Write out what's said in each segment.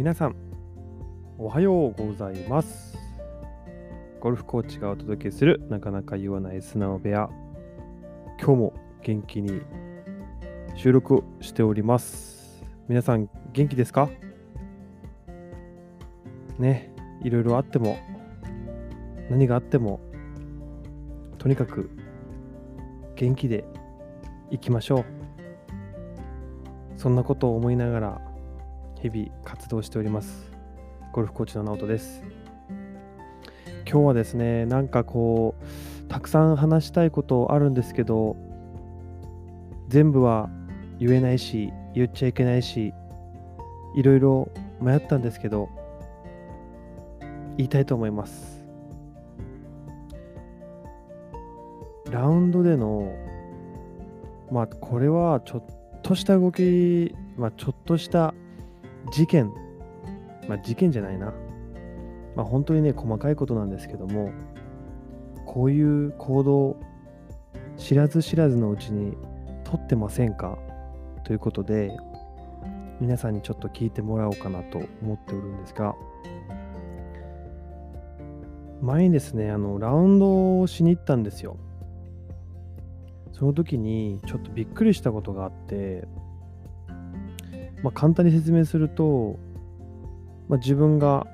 皆さん、おはようございます。ゴルフコーチがお届けするなかなか言わない素直部屋。今日も元気に収録しております。皆さん、元気ですか？ね、いろいろあっても、何があっても、とにかく元気でいきましょう。そんなことを思いながら日々活動しております。ゴルフコーチの直人です。今日はですね、なんかこう、たくさん話したいことあるんですけど、全部は言えないし、言っちゃいけないし、いろいろ迷ったんですけど、言いたいと思います。ラウンドでの、まあ、これはちょっとした動き、まあ、ちょっとした事件、まあ、事件じゃないな。まあ、本当にね、細かいことなんですけども、こういう行動、知らず知らずのうちに取ってませんか？ということで、皆さんにちょっと聞いてもらおうかなと思っておるんですが、前にですね、あの、ラウンドをしに行ったんですよ。その時にちょっとびっくりしたことがあって、まあ、簡単に説明すると、まあ、自分が、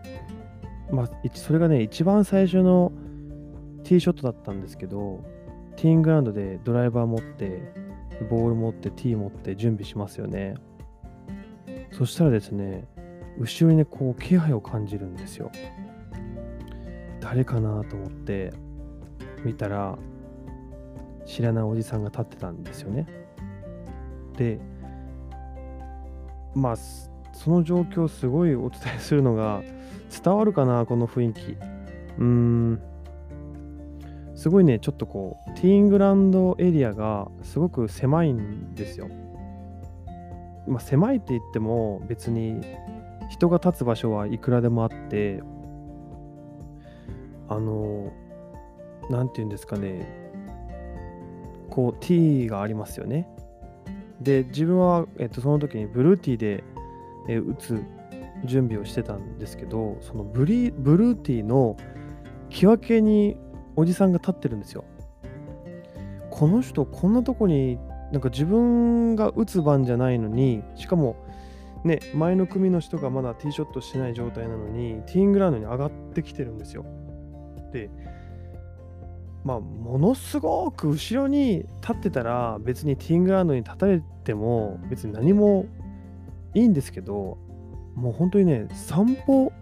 まあ、それがね、一番最初のティーショットだったんですけど、ティーングラウンドでドライバー持って、ボール持って、ティー持って準備しますよね。そしたらですね、後ろにね、こう気配を感じるんですよ。誰かなと思って見たら、知らないおじさんが立ってたんですよね。で、まあ、その状況すごいお伝えするのが伝わるかな、この雰囲気。うーん。すごいね、ちょっとこう、ティーングランドエリアがすごく狭いんですよ。まあ、狭いって言っても別に人が立つ場所はいくらでもあって、あの、なんて言うんですかね、こう、ティーがありますよね。で、自分は、えっと、その時にブルーティーで、え打つ準備をしてたんですけど、そのブリブルーティーの木分けにおじさんが立ってるんですよ。この人、こんなとこに、なんか自分が打つ番じゃないのに、しかも、ね、前の組の人がまだティーショットしてない状態なのに、ティーイングラウンドに上がってきてるんですよ。で、まあ、ものすごく後ろに立ってたら、別にティーングラウンドに立たれても、別に何もいいんですけど、もう本当にね、散歩、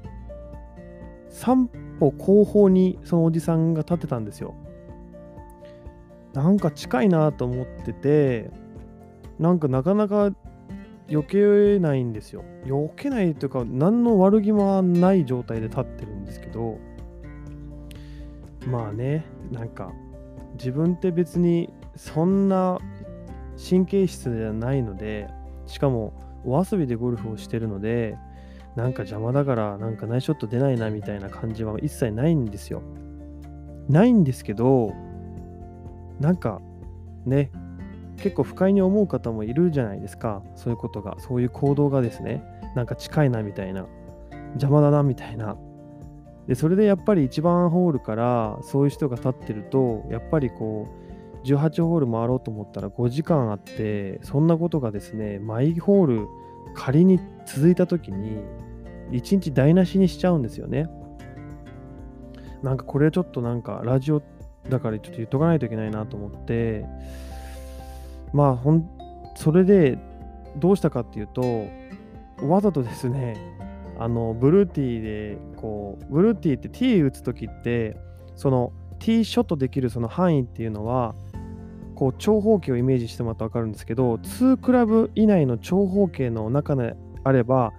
散歩後方にそのおじさんが立ってたんですよ。なんか近いなと思ってて、なんかなかなか避けないんですよ。避けないというか、何の悪気もない状態で立ってるんですけど、まあね、なんか自分って別にそんな神経質じゃないので、しかもお遊びでゴルフをしてるので、なんか邪魔だから、なんかナイスショット出ないなみたいな感じは一切ないんですよ。ないんですけど、なんかね、結構不快に思う方もいるじゃないですか。そういうことが、そういう行動がですね、なんか近いなみたいな、邪魔だなみたいな。で、それでやっぱり1番ホールからそういう人が立ってると、やっぱりこう、18ホール回ろうと思ったら5時間あって、そんなことがですね、毎ホール仮に続いた時に、1日台無しにしちゃうんですよね。なんかこれちょっとなんかラジオだからちょっと言っとかないといけないなと思って、まあほん、それでどうしたかっていうと、わざとですね、あの、ブルーティーで、こう、ブルーティーってティー打つときって、その、ティーショットできるその範囲っていうのは、こう、長方形をイメージしてもらったら分かるんですけど、2クラブ以内の長方形の中であれば、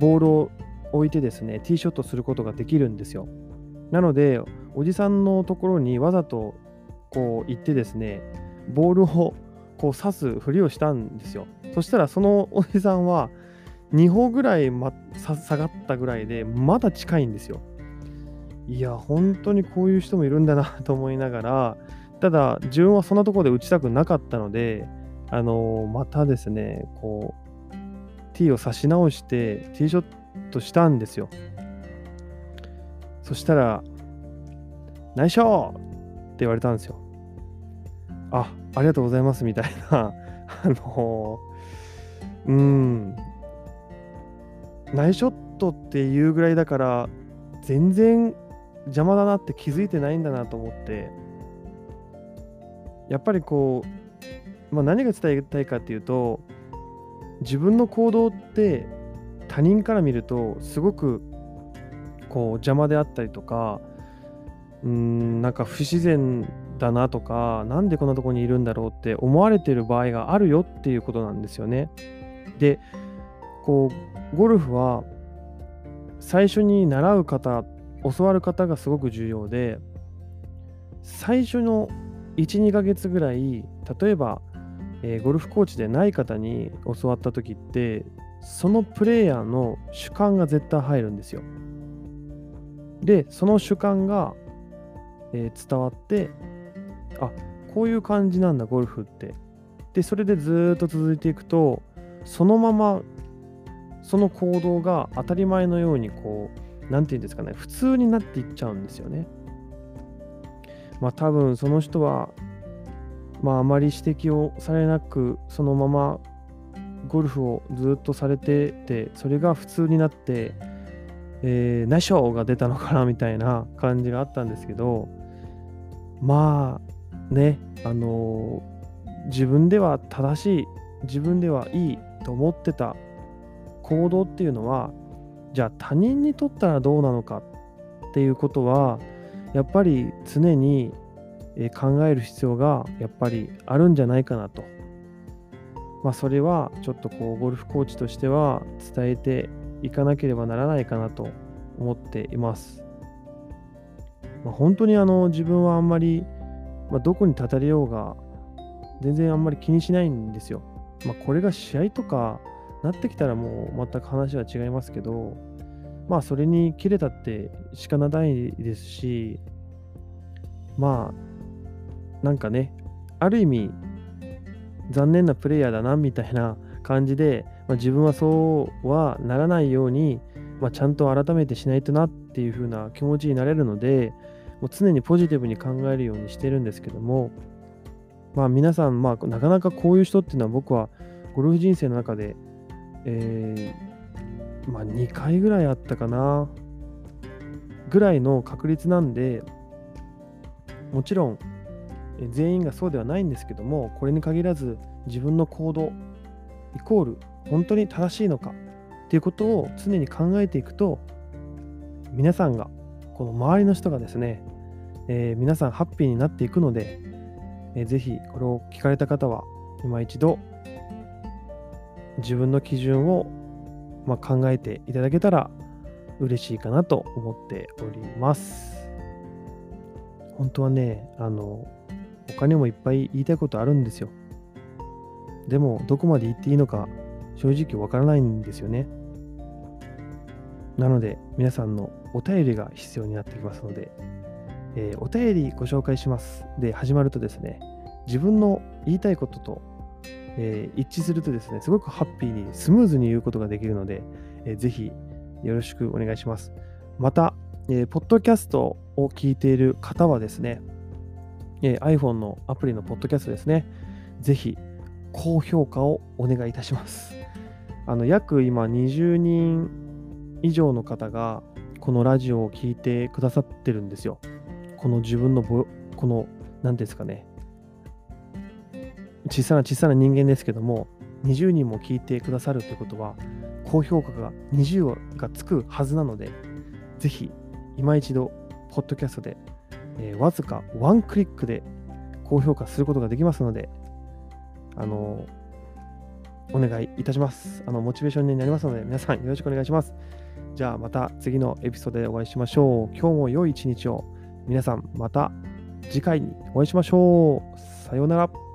ボールを置いてですね、ティーショットすることができるんですよ。なので、おじさんのところにわざとこう行ってですね、ボールをこう刺すふりをしたんですよ。そしたらそのおじさんは2歩ぐらい、ま、下がったぐらいでまだ近いんですよ。いや、本当にこういう人もいるんだなと思いながら、ただ自分はそんなとこで打ちたくなかったので、あのまたですね、こう、ティーを差し直して、ティーショッとしたんですよ。そしたら、内緒って言われたんですよ。あ、ありがとうございますみたいな、あのー、うん、ナイショットっていうぐらいだから、全然邪魔だなって気づいてないんだなと思って、やっぱりこう、まあ、何が伝えたいかっていうと、自分の行動って他人から見るとすごくこう邪魔であったりとかうんなんか不自然だなとかなんでこんなとこにいるんだろうって思われてる場合があるよっていうことなんですよね。でこうゴルフは最初に習う方教わる方がすごく重要で最初の12ヶ月ぐらい例えば、えー、ゴルフコーチでない方に教わった時ってそのプレイヤーの主観が絶対入るんですよ。でその主観が、えー、伝わってあこういう感じなんだゴルフってでそれでずっと続いていくとそのままその行動が当たり前のようにこう何て言うんですかね普通になっていっちゃうんですよね。まあ多分その人はまああまり指摘をされなくそのままゴルフをずっとされててそれが普通になってえー、ナショーが出たのかなみたいな感じがあったんですけどまあねあのー、自分では正しい自分ではいいと思ってた行動っていうのはじゃあ他人にとったらどうなのかっていうことはやっぱり常に考える必要がやっぱりあるんじゃないかなと。まあそれはちょっとこうゴルフコーチとしては伝えていかなければならないかなと思っています。まあ、本当にあの自分はあんまり、まあ、どこに立たれようが全然あんまり気にしないんですよ。まあ、これが試合とかなってきたらもう全く話は違いますけど、まあそれに切れたって仕方ないですし、まあなんかね、ある意味残念なプレイヤーだなみたいな感じで、まあ、自分はそうはならないように、まあ、ちゃんと改めてしないとなっていう風な気持ちになれるので、もう常にポジティブに考えるようにしてるんですけども、まあ皆さん、まあなかなかこういう人っていうのは僕はゴルフ人生の中で、えー、まあ2回ぐらいあったかな、ぐらいの確率なんで、もちろん全員がそうではないんですけども、これに限らず自分の行動、イコール本当に正しいのかっていうことを常に考えていくと皆さんがこの周りの人がですね、えー、皆さんハッピーになっていくので、えー、ぜひこれを聞かれた方は今一度自分の基準を、まあ、考えていただけたら嬉しいかなと思っております。本当はね、あの、他にもいっぱい言いたいことあるんですよ。でも、どこまで言っていいのか正直わからないんですよね。なので、皆さんのお便りが必要になってきますので、えー、お便りご紹介します。で、始まるとですね、自分の言いたいことと、えー、一致するとですね、すごくハッピーにスムーズに言うことができるので、えー、ぜひよろしくお願いします。また、えー、ポッドキャストを聞いている方はですね、えー、iPhone のアプリのポッドキャストですね、ぜひ高評価をお願いいたします。あの約今20人以上の方がこのラジオを聴いてくださってるんですよ。この自分のこの何ですかね小さな小さな人間ですけども20人も聞いてくださるということは高評価が20がつくはずなのでぜひ今一度ポッドキャストで、えー、わずかワンクリックで高評価することができますのであのお願いいたします。あの、モチベーションになりますので、皆さんよろしくお願いします。じゃあ、また次のエピソードでお会いしましょう。今日も良い一日を。皆さん、また次回にお会いしましょう。さようなら。